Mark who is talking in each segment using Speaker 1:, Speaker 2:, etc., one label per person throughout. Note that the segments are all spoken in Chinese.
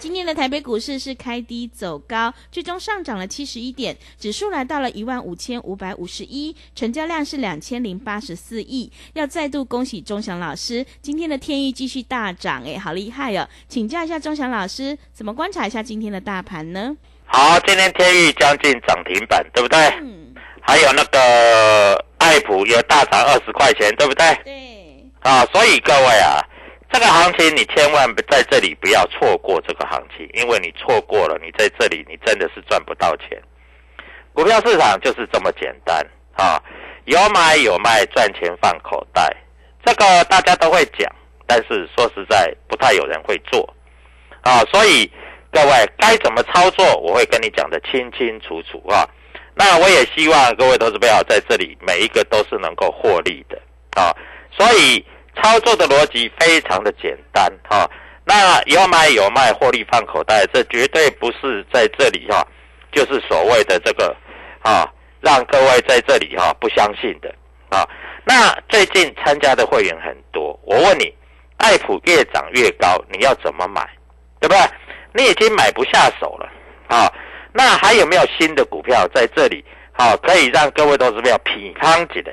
Speaker 1: 今天的台北股市是开低走高，最终上涨了七十一点，指数来到了一万五千五百五十一，成交量是两千零八十四亿。要再度恭喜钟祥老师，今天的天域继续大涨，哎，好厉害哦！请教一下钟祥老师，怎么观察一下今天的大盘呢？
Speaker 2: 好，今天天域将近涨停板，对不对？嗯。还有那个爱普也大涨二十块钱，对不对？
Speaker 1: 对。
Speaker 2: 啊，所以各位啊。这个行情你千万在这里不要错过这个行情，因为你错过了，你在这里你真的是赚不到钱。股票市场就是这么简单啊，有买有卖，赚钱放口袋，这个大家都会讲，但是说实在不太有人会做啊。所以各位该怎么操作，我会跟你讲的清清楚楚啊。那我也希望各位投资朋友在这里每一个都是能够获利的啊，所以。操作的逻辑非常的简单哈，那有买有卖，获利放口袋，这绝对不是在这里哈，就是所谓的这个啊，让各位在这里哈不相信的啊。那最近参加的会员很多，我问你，爱普越涨越高，你要怎么买？对不对？你已经买不下手了啊。那还有没有新的股票在这里？好，可以让各位都是不要品康起的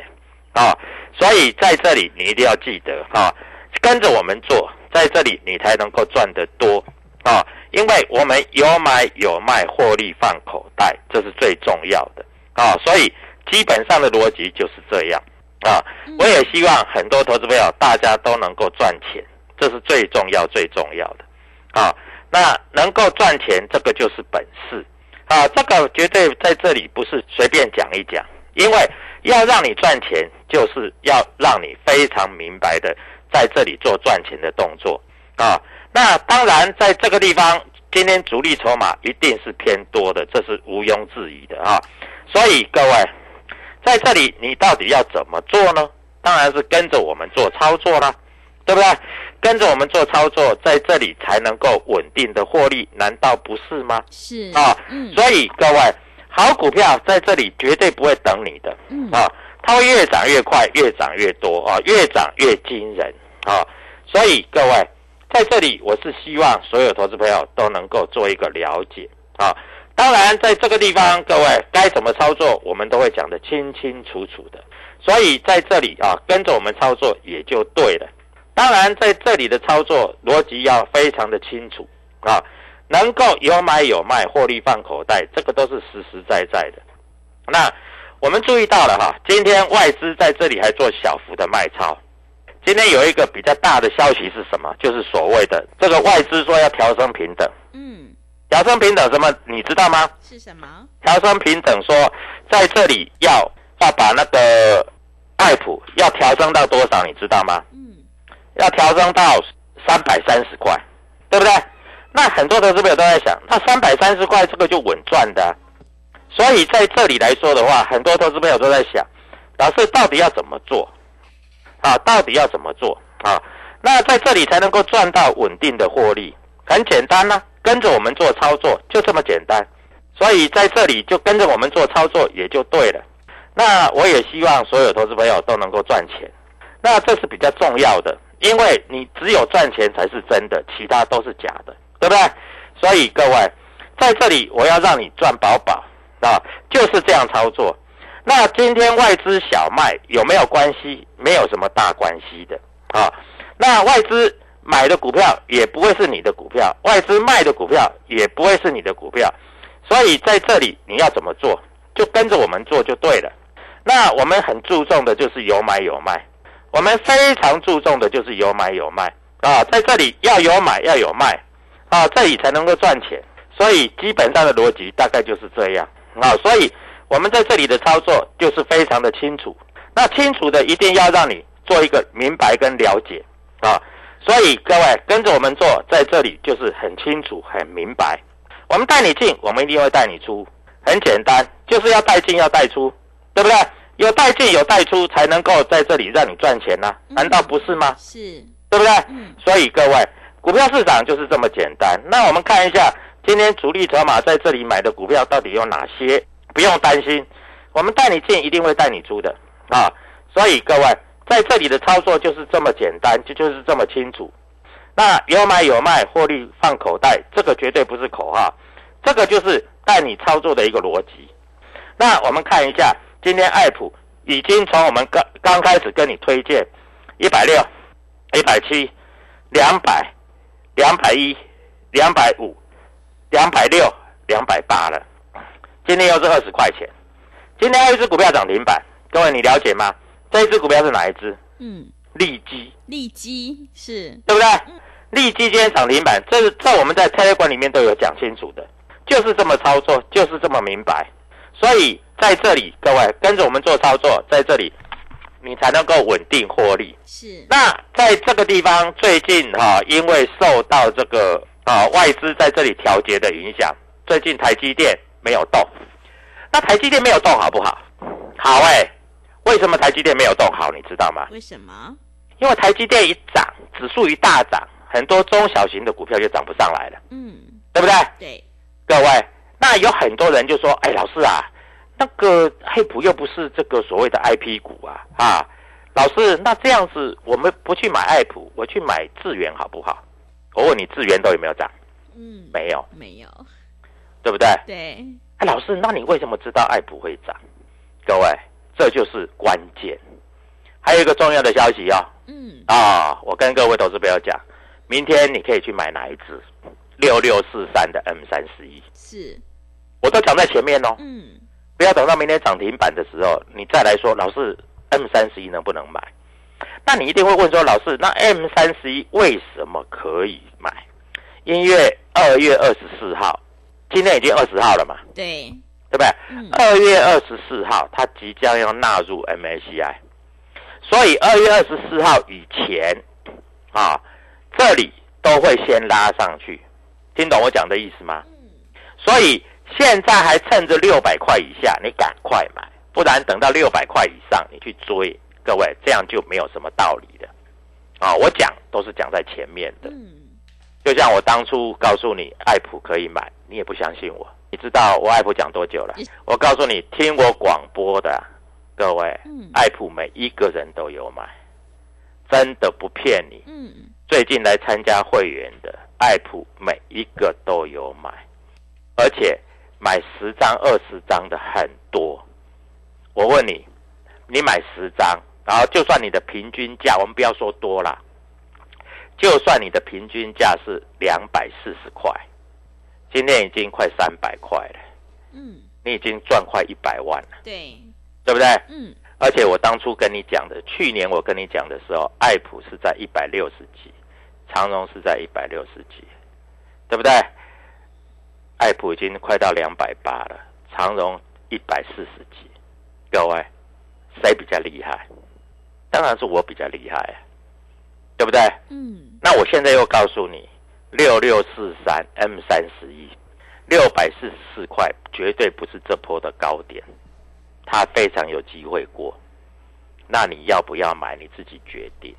Speaker 2: 啊。所以在这里你一定要记得哈，跟着我们做，在这里你才能够赚得多啊！因为我们有买有卖，获利放口袋，这是最重要的啊！所以基本上的逻辑就是这样啊！我也希望很多投资朋友大家都能够赚钱，这是最重要最重要的啊！那能够赚钱，这个就是本事啊！这个绝对在这里不是随便讲一讲，因为。要让你赚钱，就是要让你非常明白的在这里做赚钱的动作啊。那当然，在这个地方，今天主力筹码一定是偏多的，这是毋庸置疑的啊。所以各位，在这里你到底要怎么做呢？当然是跟着我们做操作啦，对不对？跟着我们做操作，在这里才能够稳定的获利，难道不是吗？
Speaker 1: 是
Speaker 2: 啊，嗯。所以各位。好股票在这里绝对不会等你的，啊，它会越涨越快，越涨越多啊，越涨越惊人啊！所以各位在这里，我是希望所有投资朋友都能够做一个了解啊。当然，在这个地方，各位该怎么操作，我们都会讲得清清楚楚的。所以在这里啊，跟着我们操作也就对了。当然，在这里的操作逻辑要非常的清楚啊。能够有买有卖，获利放口袋，这个都是实实在在的。那我们注意到了哈，今天外资在这里还做小幅的卖超。今天有一个比较大的消息是什么？就是所谓的这个外资说要调升平等。嗯，调升平等什么？你知道吗？
Speaker 1: 是什么？
Speaker 2: 调升平等说在这里要要把那个爱普要调升到多少？你知道吗？嗯，要调升到三百三十块，对不对？那很多投资者都在想，那三百三十块这个就稳赚的，所以在这里来说的话，很多投资朋友都在想，老师到底要怎么做啊？到底要怎么做啊？那在这里才能够赚到稳定的获利，很简单呢，跟着我们做操作就这么简单，所以在这里就跟着我们做操作也就对了。那我也希望所有投资朋友都能够赚钱，那这是比较重要的，因为你只有赚钱才是真的，其他都是假的，对不对？所以各位在这里我要让你赚饱饱啊，就是这样操作。那今天外资小卖有没有关系？没有什么大关系的啊。那外资买的股票也不会是你的股票，外资卖的股票也不会是你的股票，所以在这里你要怎么做，就跟着我们做就对了。那我们很注重的就是有买有卖，我们非常注重的就是有买有卖啊，在这里要有买要有卖啊，这里才能够赚钱。所以基本上的逻辑大概就是这样啊，所以我们在这里的操作就是非常的清楚。那清楚的一定要让你做一个明白跟了解啊，所以各位跟着我们做，在这里就是很清楚很明白。我们带你进，我们一定会带你出，很简单，就是要带进要带出，对不对？有带进有带出，才能够在这里让你赚钱呢，难道不是吗？
Speaker 1: 是，
Speaker 2: 对不对？
Speaker 1: 嗯
Speaker 2: 所以各位，股票市场就是这么简单。那我们看一下今天主力筹码在这里买的股票到底有哪些？不用担心，我们带你进，一定会带你出的啊。所以各位在这里的操作就是这么简单，就就是这么清楚。那有买有卖，获利放口袋，这个绝对不是口号，这个就是带你操作的一个逻辑。那我们看一下，今天爱普已经从我们刚刚开始跟你推荐一百六、一百七、两百、两百一、两百五、两百六、两百八了，今天又是二十块钱。今天还有一只股票涨停板，各位你了解吗？这一只股票是哪一只？
Speaker 1: 嗯，
Speaker 2: 利基，
Speaker 1: 利基是，
Speaker 2: 对不对？利基今天涨停板，这是这我们在 Telegram 里面都有讲清楚的，就是这么操作，就是这么明白。所以在这里，各位跟着我们做操作，在这里你才能够稳定获利。
Speaker 1: 是，
Speaker 2: 那在这个地方，最近哈、因为受到这个啊外资在这里调节的影响，最近台积电没有动。那台积电没有动好不好？好哎、为什么台积电没有动好？你知道吗？
Speaker 1: 为什么？
Speaker 2: 因为台积电一涨，指数一大涨，很多中小型的股票就涨不上来了，
Speaker 1: 嗯，
Speaker 2: 对不对？
Speaker 1: 对，
Speaker 2: 各位，那有很多人就说：“哎，老师啊，那个黑普又不是这个所谓的 IP 股啊，啊，老师，那这样子我们不去买爱普，我去买智源好不好？”我问你，智源都有没有涨？
Speaker 1: 嗯，
Speaker 2: 没有，
Speaker 1: 没有，
Speaker 2: 对不对？
Speaker 1: 对，
Speaker 2: 哎，老师，那你为什么知道爱普会涨？各位，这就是关键。还有一个重要的消息哦，
Speaker 1: 嗯，
Speaker 2: 啊，我跟各位投资朋友讲，明天你可以去买哪一只？六六四三的 M 三十一，
Speaker 1: 是，
Speaker 2: 我都讲在前面哦。
Speaker 1: 嗯，
Speaker 2: 不要等到明天涨停板的时候，你再来说，老师 M 三十一能不能买？那你一定会问说，老师，那 M 三十一为什么可以买？因为二月二十四号，今天已经二十号了嘛，
Speaker 1: 对，
Speaker 2: 对不对？
Speaker 1: 嗯，
Speaker 2: 二月二十四号，它即将要纳入 MACI，所以二月二十四号以前，啊，这里都会先拉上去，听懂我讲的意思吗？所以现在还趁着六百块以下，你赶快买，不然等到六百块以上你去追，各位这样就没有什么道理的。啊，我讲都是讲在前面的，
Speaker 1: 嗯，
Speaker 2: 就像我当初告诉你爱普可以买，你也不相信我。你知道我爱普讲多久了？我告诉你，听我广播的各位，
Speaker 1: 嗯
Speaker 2: 爱普每一个人都有买，真的不骗你。
Speaker 1: 嗯，
Speaker 2: 最近来参加会员的爱普每一个都有买，而且买十张、二十张的很多。我问你，你买十张，然后就算你的平均价，我们不要说多啦，就算你的平均价是两百四十块，今天已经快三百块了，
Speaker 1: 嗯，
Speaker 2: 你已经赚快一百万了，
Speaker 1: 对，
Speaker 2: 对不对？
Speaker 1: 嗯，
Speaker 2: 而且我当初跟你讲的，去年我跟你讲的时候，爱普是在一百六十几，长荣是在一百六十几，对不对？爱普已经快到两百八了，长荣一百四十几，各位谁比较厉害？当然是我比较厉害啊，对不对？
Speaker 1: 嗯，
Speaker 2: 那我现在又告诉你，六六四三 M 三十一，六百四十四块，绝对不是这波的高点，它非常有机会过。那你要不要买，你自己决定。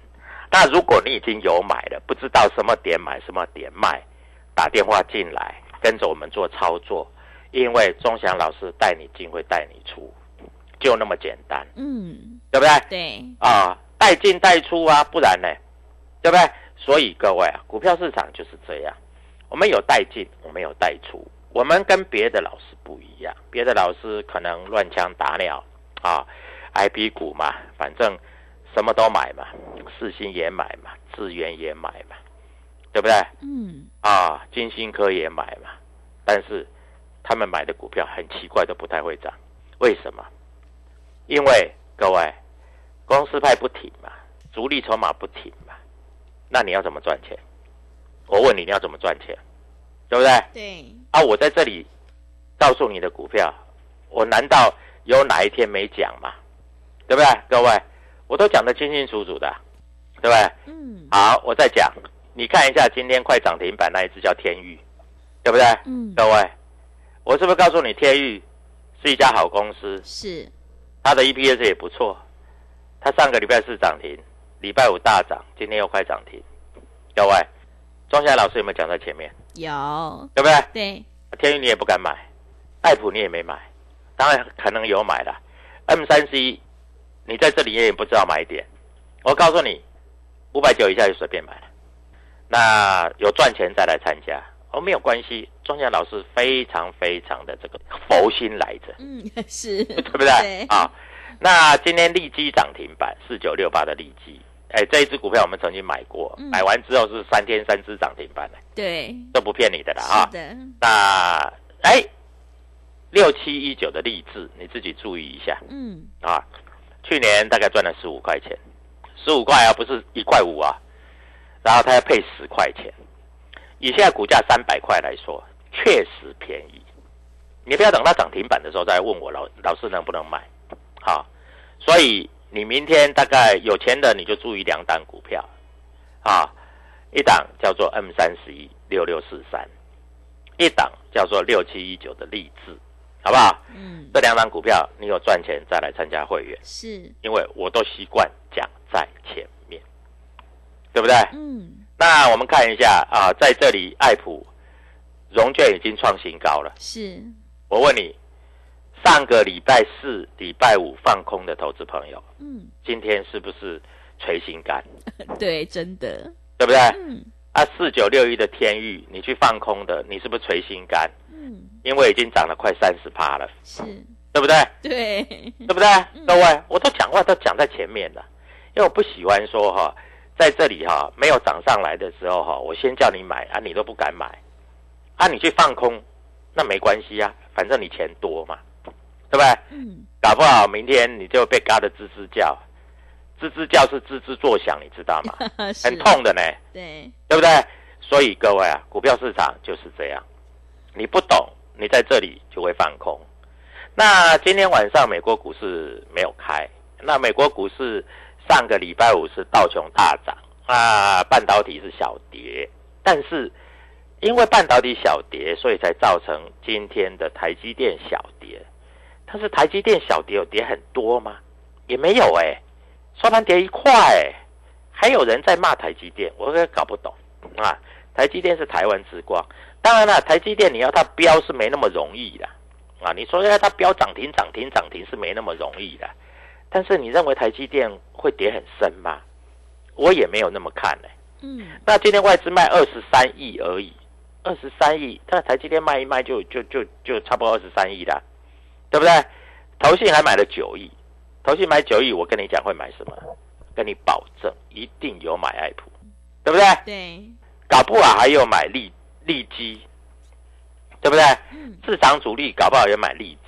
Speaker 2: 那如果你已经有买了，不知道什么点买，什么点卖，打电话进来，跟着我们做操作，因为钟祥老师带你进会带你出，就那么简单，
Speaker 1: 嗯，
Speaker 2: 对不对？
Speaker 1: 对，
Speaker 2: 啊，带进带出啊，不然呢？对不对？所以各位啊，股票市场就是这样，我们有带进，我们有带出，我们跟别的老师不一样，别的老师可能乱枪打鸟啊，I P 股嘛，反正什么都买嘛，四星也买嘛，智源也买嘛，对不对？
Speaker 1: 嗯，
Speaker 2: 啊，金星科也买嘛，但是他们买的股票很奇怪，都不太会涨，为什么？因为各位公司派不停嘛，主力筹码不停嘛，那你要怎么赚钱？我问你，你要怎么赚钱？对不对？
Speaker 1: 对，
Speaker 2: 啊，我在这里告诉你的股票，我难道有哪一天没讲吗？对不对？各位，我都讲得清清楚楚的，对不对？
Speaker 1: 嗯，
Speaker 2: 好，我再讲，你看一下今天快涨停板那一只叫天域，对不对？
Speaker 1: 嗯，
Speaker 2: 各位，我是不是告诉你天域是一家好公司？
Speaker 1: 是，
Speaker 2: 它的 EPS 也不错，它上个礼拜四涨停，礼拜五大涨，今天又快涨停。各位，庄夏老师有没有讲在前面？
Speaker 1: 有，
Speaker 2: 对不对？
Speaker 1: 对，
Speaker 2: 天宇你也不敢买，爱普你也没买，当然可能有买了。M 三 C，你在这里也不知道买点。我告诉你，五百九以下就随便买了。那有赚钱再来参加，哦，没有关系。庄家老师非常非常的这个佛心来着，
Speaker 1: 嗯，是，
Speaker 2: 对不对？
Speaker 1: 对，
Speaker 2: 啊，那今天利基涨停板四九六八的利基，哎，这一只股票我们曾经买过，
Speaker 1: 嗯
Speaker 2: 买完之后是三天三只涨停板的，
Speaker 1: 对，
Speaker 2: 这不骗你的啦啊那哎，六七一九的励志，你自己注意一下
Speaker 1: 嗯，
Speaker 2: 啊。去年大概赚了十五块钱，十五块啊，不是一块五啊。然后它要配十块钱，以现在股价三百块来说，确实便宜。你不要等到涨停板的时候再问我老老师能不能买，好。所以你明天大概有钱的你就注意两档股票，啊，一档叫做 M 三十一六六四三。一档叫做六七一九的励志，好不好？
Speaker 1: 嗯，
Speaker 2: 这两档股票你有赚钱再来参加会员，
Speaker 1: 是，
Speaker 2: 因为我都习惯讲在前面，对不对？
Speaker 1: 嗯，
Speaker 2: 那我们看一下啊，在这里爱普融券已经创新高了。
Speaker 1: 是，
Speaker 2: 我问你，上个礼拜四、礼拜五放空的投资朋友，
Speaker 1: 嗯，
Speaker 2: 今天是不是捶心肝？
Speaker 1: 对，真的，
Speaker 2: 对不对？
Speaker 1: 嗯
Speaker 2: 啊，四九六一的天域，你去放空的，你是不是捶心肝？
Speaker 1: 嗯，
Speaker 2: 因为已经涨了快三十趴了，
Speaker 1: 是，
Speaker 2: 对不对？
Speaker 1: 对，
Speaker 2: 对不对？各位，我都讲话都讲在前面了，因为我不喜欢说哈，在这里哈没有涨上来的时候哈，我先叫你买啊，你都不敢买，啊，你去放空，那没关系啊，反正你钱多嘛，对不对？
Speaker 1: 嗯，
Speaker 2: 搞不好明天你就被嘎的吱吱叫，吱吱叫是吱吱作响，你知道吗？很，痛的呢，
Speaker 1: 对，
Speaker 2: 对不对？所以各位啊，股票市场就是这样，你不懂，你在这里就会放空。那今天晚上美国股市没有开，那美国股市上个礼拜五是道琼大涨啊，半导体是小跌，但是因为半导体小跌，所以才造成今天的台积电小跌。但是台积电小跌有跌很多吗？也没有哎、收盘跌一块哎、还有人在骂台积电，我也搞不懂啊。台积电是台湾之光，当然了，台积电你要它飙是没那么容易的啊。你说要它飙涨停、涨停、涨停是没那么容易的，但是你认为台积电会跌很深吗？我也没有那么看呢、
Speaker 1: 嗯，
Speaker 2: 那今天外资卖二十三亿而已，二十三亿，那台积电卖一卖就就就就差不多二十三亿啦，对不对？投信还买了九亿，投信买九亿，我跟你讲会买什么？跟你保证一定有买爱普，对不对？
Speaker 1: 对，
Speaker 2: 搞不好还有买利利基，对不对？
Speaker 1: 嗯，
Speaker 2: 市场主力搞不好也买利智，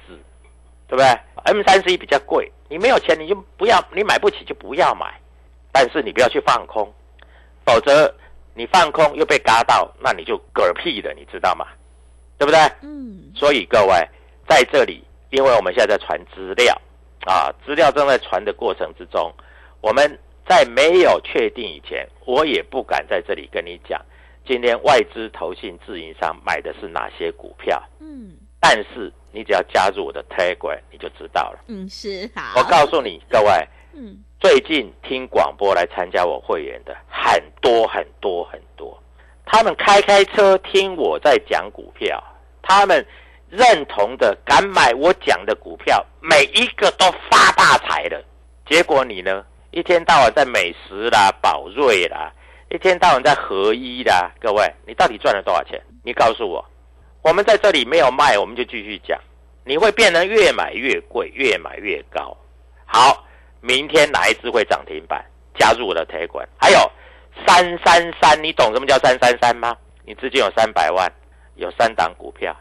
Speaker 2: 对不对？M 三十一比较贵，你没有钱你就不要，你买不起就不要买，但是你不要去放空，否则你放空又被嘎到，那你就嗝屁了，你知道吗？对不对？
Speaker 1: 嗯，
Speaker 2: 所以各位在这里，因为我们现在在传资料啊，资料正在传的过程之中，我们在没有确定以前，我也不敢在这里跟你讲，今天外资、投信、自营商买的是哪些股票。
Speaker 1: 嗯，
Speaker 2: 但是你只要加入我的 Telegram，你就知道了。
Speaker 1: 嗯，是好，
Speaker 2: 我告诉你，各位，
Speaker 1: 嗯，
Speaker 2: 最近听广播来参加我会员的很多很多很多，他们开开车听我在讲股票，他们认同的敢买我讲的股票，每一个都发大财了。结果你呢，一天到晚在美食啦、宝瑞啦，一天到晚在合一啦，各位，你到底赚了多少钱？你告诉我，我们在这里没有卖，我们就继续讲，你会变得越买越贵，越买越高。好，明天哪一只会涨停板？加入我的推管。还有三三三，你懂什么叫三三三吗？你资金有三百万，有三档股票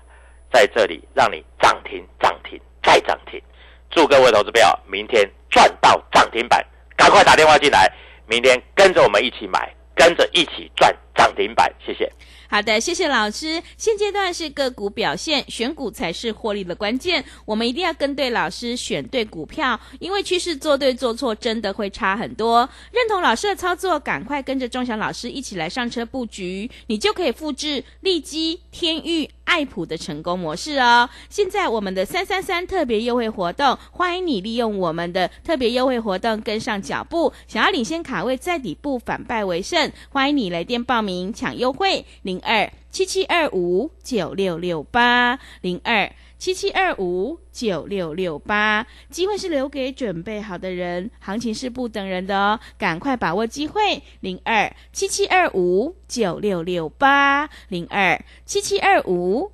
Speaker 2: 在这里，让你涨停、涨停再涨停。祝各位投资票明天赚到涨停板，赶快打电话进来，明天跟着我们一起买，跟着一起赚涨停板。谢谢。
Speaker 1: 好的，谢谢老师。现阶段是个股表现，选股才是获利的关键。我们一定要跟对老师，选对股票，因为趋势做对做错真的会差很多。认同老师的操作，赶快跟着钟祥老师一起来上车布局，你就可以复制利基、天域、爱普的成功模式哦。现在我们的三三三特别优惠活动，欢迎你利用我们的特别优惠活动跟上脚步。想要领先卡位在底部，反败为胜，欢迎你来电报报名抢优惠零二七七二五九六六八零二七七二五九六六八，机会是留给准备好的人，行情是不等人的哦，赶快把握机会零二七七二五九六六八零二七七二五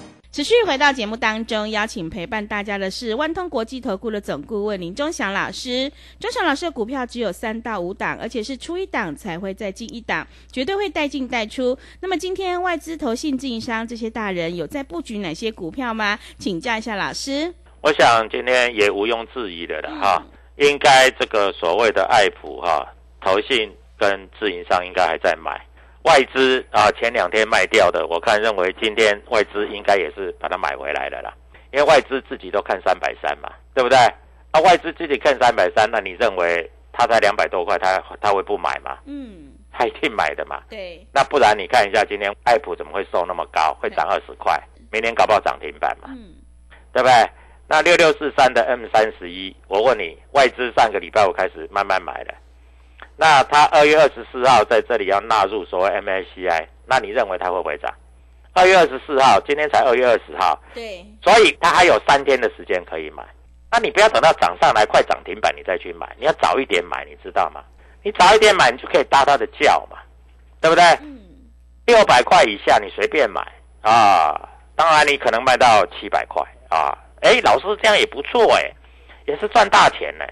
Speaker 1: 持续回到节目当中，邀请陪伴大家的是万通国际投顾的总顾问林忠祥老师。忠祥老师的股票只有三到五档，而且是出一档才会再进一档，绝对会带进带出。那么今天外资、投信、自营商这些大人有在布局哪些股票吗？请教一下老师。
Speaker 2: 我想今天也毋庸置疑的了哈，应该这个所谓的爱普哈，投信跟自营商应该还在买。外资啊，前两天卖掉的，我看认为今天外资应该也是把它买回来了啦，因为外资自己都看三百三嘛，对不对？啊，外资自己看三百三，那你认为它才两百多块，它它会不买吗？嗯，它一定买的嘛。
Speaker 1: 对。
Speaker 2: 那不然你看一下今天爱普怎么会收那么高，会涨二十块，明天搞不好涨停板嘛？嗯，对不对？那六六四三的 M 三十一，我问你，外资上个礼拜我开始慢慢买的。那他二月二十四号在这里要纳入所谓 MSCI，那你认为它会不会涨？二月二十四号，今天才二月二十号，
Speaker 1: 对，
Speaker 2: 所以它还有三天的时间可以买。那你不要等到涨上来快涨停板你再去买，你要早一点买，你知道吗？你早一点买，你就可以搭它的轿嘛，对不对？嗯。六百块以下你随便买啊，当然你可能卖到七百块啊。哎，老师这样也不错哎，也是赚大钱呢。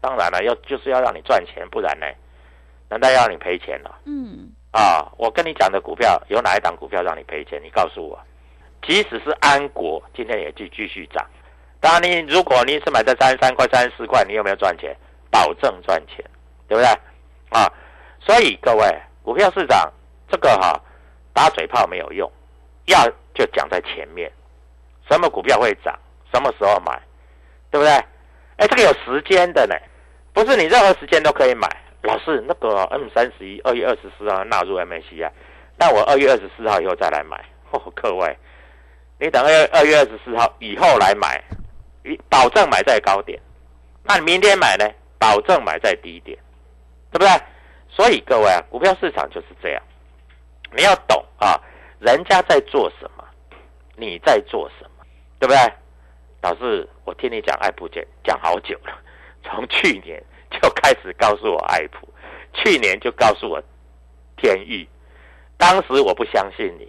Speaker 2: 当然了，要就是要让你赚钱，不然呢？难道要你赔钱了？嗯。啊，我跟你讲的股票有哪一档股票让你赔钱？你告诉我。即使是安国，今天也继继续涨。当然，你如果你是买在三十三块、三十四块，你有没有赚钱？保证赚钱，对不对？啊，所以各位，股票市场这个哈打嘴炮没有用，要就讲在前面，什么股票会涨，什么时候买，对不对？哎，这个有时间的呢，不是你任何时间都可以买。老师，那个 M 三十一二月二十四号纳入 MACI，那我二月二十四号以后再来买。哦，各位，你等二二月二十四号以后来买，保证买在高点。那你明天买呢？保证买在低点，对不对？所以各位啊，股票市场就是这样，你要懂啊，人家在做什么，你在做什么，对不对？老师，我听你讲爱普姐讲好久了，从去年。就开始告诉我爱普，去年就告诉我天域，当时我不相信你，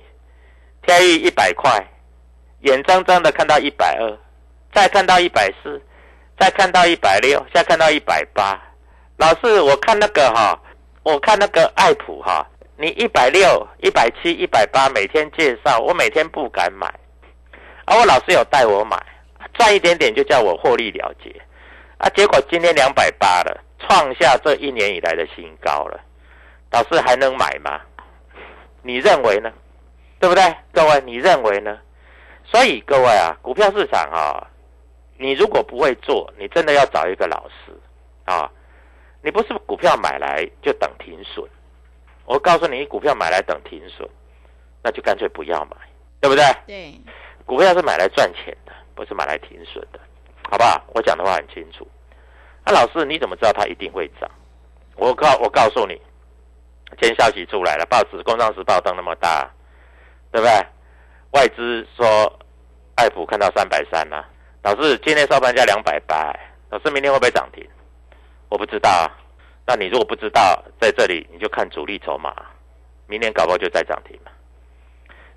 Speaker 2: 天域一百块，眼睁睁的看到一百二，再看到一百四，再看到一百六，再看到一百八。老师，我看那个哈，我看那个爱普哈，你一百六、一百七、一百八，每天介绍，我每天不敢买，而我老师有带我买，赚一点点就叫我获利了结，啊，结果今天两百八了，创下这一年以来的新高了，老师还能买吗？你认为呢？对不对，各位？你认为呢？所以各位啊，股票市场啊，你如果不会做，你真的要找一个老师啊。你不是股票买来就等停损，我告诉你，股票买来等停损，那就干脆不要买，对不对？
Speaker 1: 对，
Speaker 2: 股票是买来赚钱的，不是买来停损的，好不好？我讲的话很清楚。那老师你怎么知道它一定会涨？我告我告诉你，今天消息出来了，报纸《工商时报》登那么大，对不对？外资说，爱普看到三百三了。老师今天收盘价两百八，老师明天会不会涨停？我不知道啊。那你如果不知道，在这里你就看主力筹码，明天搞不好就再涨停了。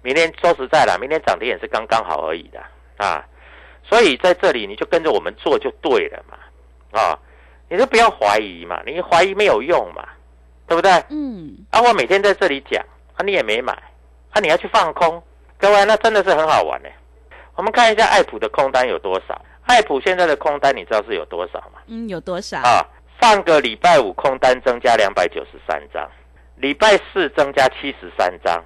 Speaker 2: 明天说实在了，明天涨停也是刚刚好而已的啊。所以在这里你就跟着我们做就对了嘛，啊，你就不要怀疑嘛，你怀疑没有用嘛，对不对？
Speaker 1: 嗯，
Speaker 2: 啊，我每天在这里讲，啊，你也没买，啊，你要去放空，各位，那真的是很好玩呢。我们看一下爱普的空单有多少？爱普现在的空单你知道是有多少吗？
Speaker 1: 嗯，有多少？
Speaker 2: 啊，上个礼拜五空单增加两百九十三张，礼拜四增加七十三张，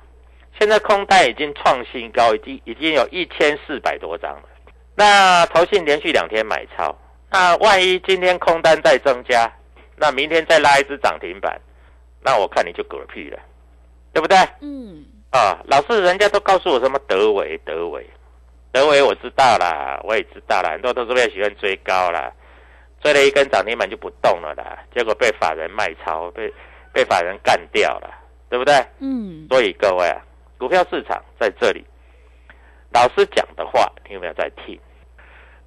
Speaker 2: 现在空单已经创新高，已经已经有一千四百多张了。那投信连续两天买超，那万一今天空单再增加，那明天再拉一只涨停板，那我看你就嗝屁了，对不对？
Speaker 1: 嗯，
Speaker 2: 啊，老是人家都告诉我什么德维德维，德维我知道啦，我也知道啦，很多投资者喜欢追高啦，追了一根涨停板就不动了啦，结果被法人卖超，被被法人干掉了，对不对？
Speaker 1: 嗯，
Speaker 2: 所以各位啊，股票市场在这里，老师讲的话，你有没有在听？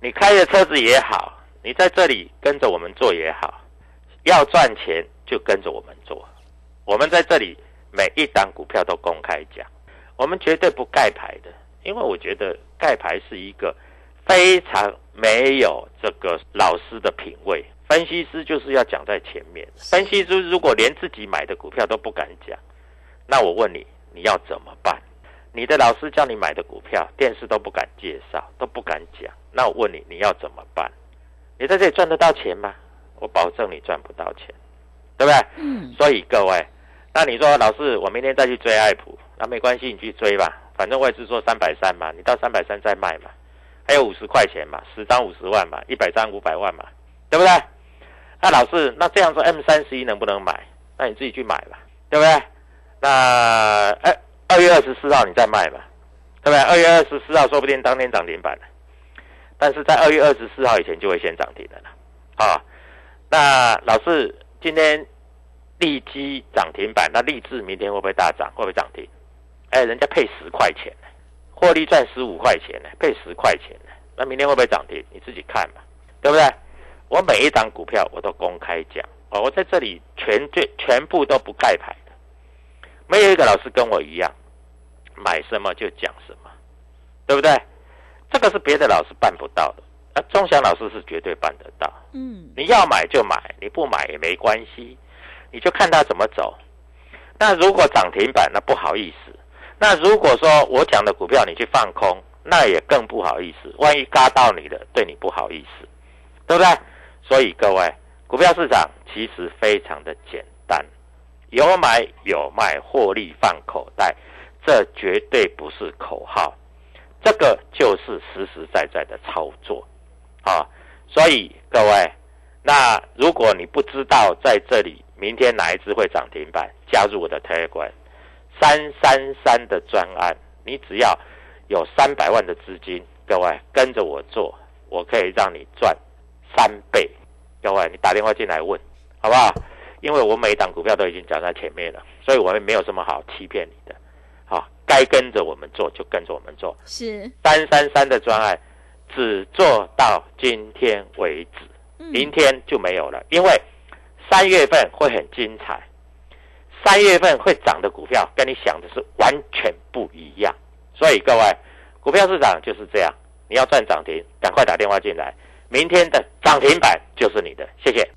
Speaker 2: 你开着车子也好，你在这里跟着我们做也好，要赚钱就跟着我们做。我们在这里每一档股票都公开讲，我们绝对不盖牌的，因为我觉得盖牌是一个非常没有这个老师的品味。分析师就是要讲在前面，分析师如果连自己买的股票都不敢讲，那我问你，你要怎么办？你的老师叫你买的股票，电视都不敢介绍，都不敢讲。那我问你，你要怎么办？你在这里赚得到钱吗？我保证你赚不到钱，对不对？
Speaker 1: 嗯，
Speaker 2: 所以各位，那你说老师，我明天再去追爱普，那没关系，你去追吧，反正我也是说三百三嘛，你到三百三再卖嘛，还有五十块钱嘛，十张五十万嘛，一百张五百万嘛，对不对？那老师，那这样说 M 三十一能不能买？那你自己去买吧，对不对？那二二月二十四号你再卖嘛，对不对？二月二十四号说不定当天涨停板了，但是在二月二十四号以前就会先涨停的了，啊，那老师今天利基涨停板，那立志明天会不会大涨？会不会涨停？哎，人家配十块钱呢，获利赚十五块钱呢，配十块钱呢，那明天会不会涨停？你自己看嘛，对不对？我每一档股票我都公开讲哦，我在这里全最全部都不盖牌的，没有一个老师跟我一样，买什么就讲什么，对不对？这个是别的老师办不到的，啊，钟祥老师是绝对办得到。
Speaker 1: 嗯，
Speaker 2: 你要买就买，你不买也没关系，你就看他怎么走。那如果涨停板，那不好意思。那如果说我讲的股票你去放空，那也更不好意思。万一嘎到你的，对你不好意思，对不对？所以各位，股票市场其实非常的简单，有买有卖，获利放口袋，这绝对不是口号，这个就是实实在在的操作啊！所以各位，那如果你不知道在这里明天哪一只会涨停板，加入我的 Telegram 三三三的专案，你只要有三百万的资金，各位跟着我做，我可以让你赚三倍。各位，你打电话进来问，好不好？因为我每一档股票都已经讲在前面了，所以我们没有什么好欺骗你的。好，该跟着我们做就跟着我们做。
Speaker 1: 是，
Speaker 2: 三三三的专案只做到今天为止，
Speaker 1: 嗯
Speaker 2: 明天就没有了，因为三月份会很精彩，三月份会涨的股票跟你想的是完全不一样。所以各位，股票市场就是这样，你要赚涨停，赶快打电话进来，明天的涨停板就是你的。谢谢。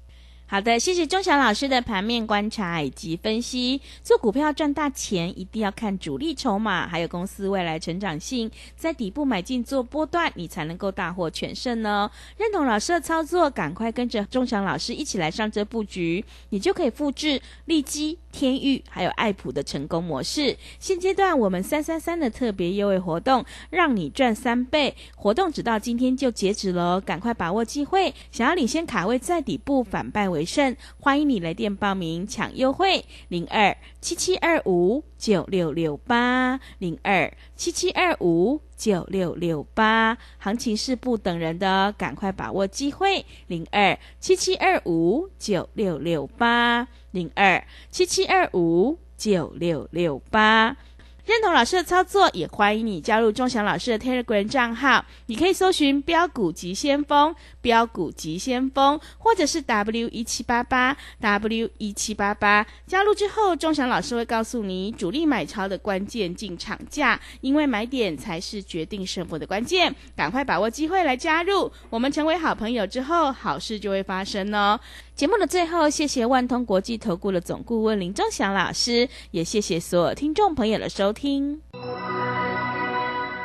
Speaker 1: 好的，谢谢钟祥老师的盘面观察以及分析。做股票赚大钱，一定要看主力筹码，还有公司未来成长性，在底部买进做波段，你才能够大获全胜呢。认同老师的操作，赶快跟着钟祥老师一起来上这布局，你就可以复制利基、天域还有爱普的成功模式。现阶段我们三三三的特别优惠活动，让你赚三倍，活动直到今天就截止了，赶快把握机会。想要领先卡位在底部，反败为胜，欢迎你来电报名抢优惠，零二七七二五九六六八零二七七二五九六六八，行情是不等人的，赶快把握机会，零二七七二五九六六八零二七七二五九六六八。认同老师的操作，也欢迎你加入钟祥老师的 Telegram 账号。你可以搜寻“标股急先锋”、“标股急先锋”，或者是 W 一七八八 W 一七八八。加入之后，钟祥老师会告诉你主力买超的关键进场价，因为买点才是决定胜负的关键。赶快把握机会来加入，我们成为好朋友之后，好事就会发生哦。节目的最后，谢谢万通国际投顾的总顾问林钟祥老师，也谢谢所有听众朋友的收听。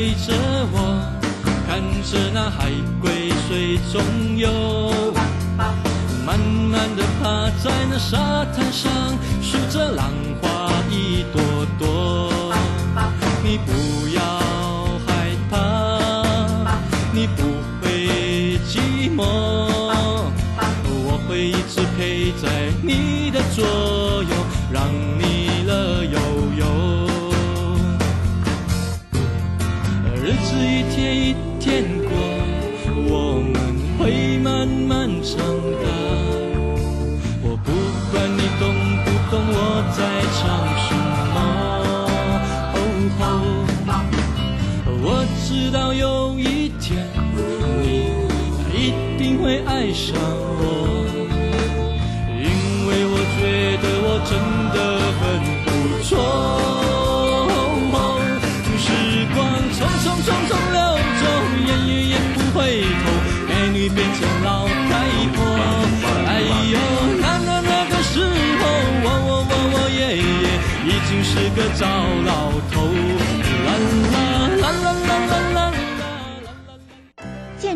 Speaker 3: 陪着我，看着那海龟水中游，慢慢的趴在那沙滩上，数着浪花一朵朵。你不伤我，因为我觉得我真的很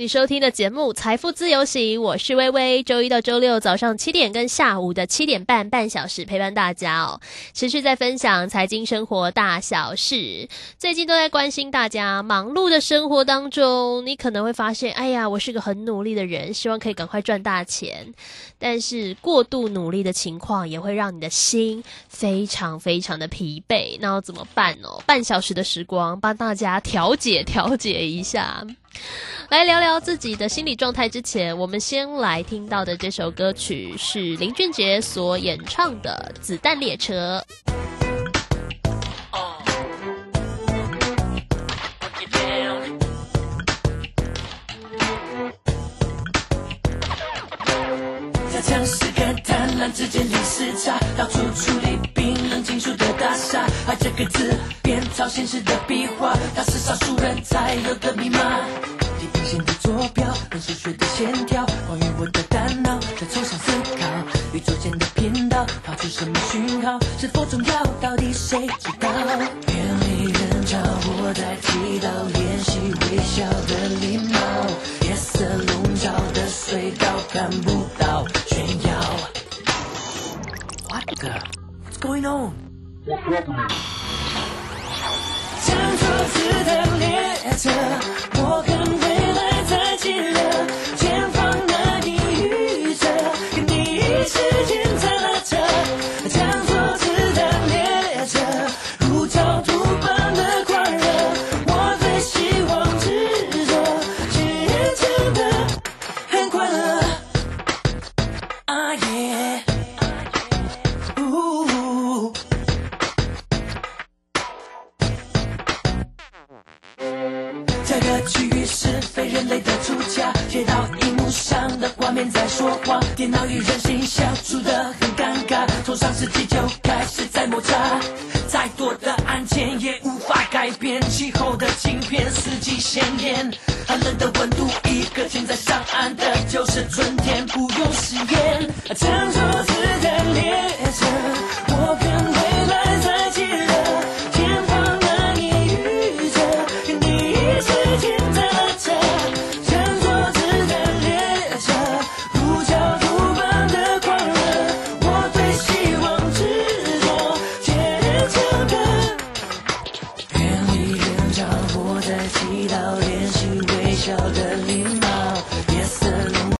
Speaker 4: 你收听的节目《财富自由行》，我是微微。周一到周六早上七点跟下午的七点半，半小时陪伴大家哦，持续在分享财经生活大小事。最近都在关心大家忙碌的生活当中，你可能会发现，哎呀，我是个很努力的人，希望可以赶快赚大钱。但是过度努力的情况，也会让你的心非常非常的疲惫。那要怎么办呢？半小时的时光，帮大家调节调节一下。来聊聊自己的心理状态之前，我们先来听到的这首歌曲是林俊杰所演唱的《子弹列车》。
Speaker 5: 加强是跟贪婪之间历史差，到处处理冰冷金属的大厦，把这个字现实的壁画，它是少数人才有的密码。地平线的坐标，跟数学的线条，关于我的大脑在抽象思考，宇宙间的频道发出什么讯号，是否重要？到底谁知道？远离人潮，我在祈祷，练习微笑的礼貌。夜色笼罩的隧道，看不到炫耀。What the? What's going on?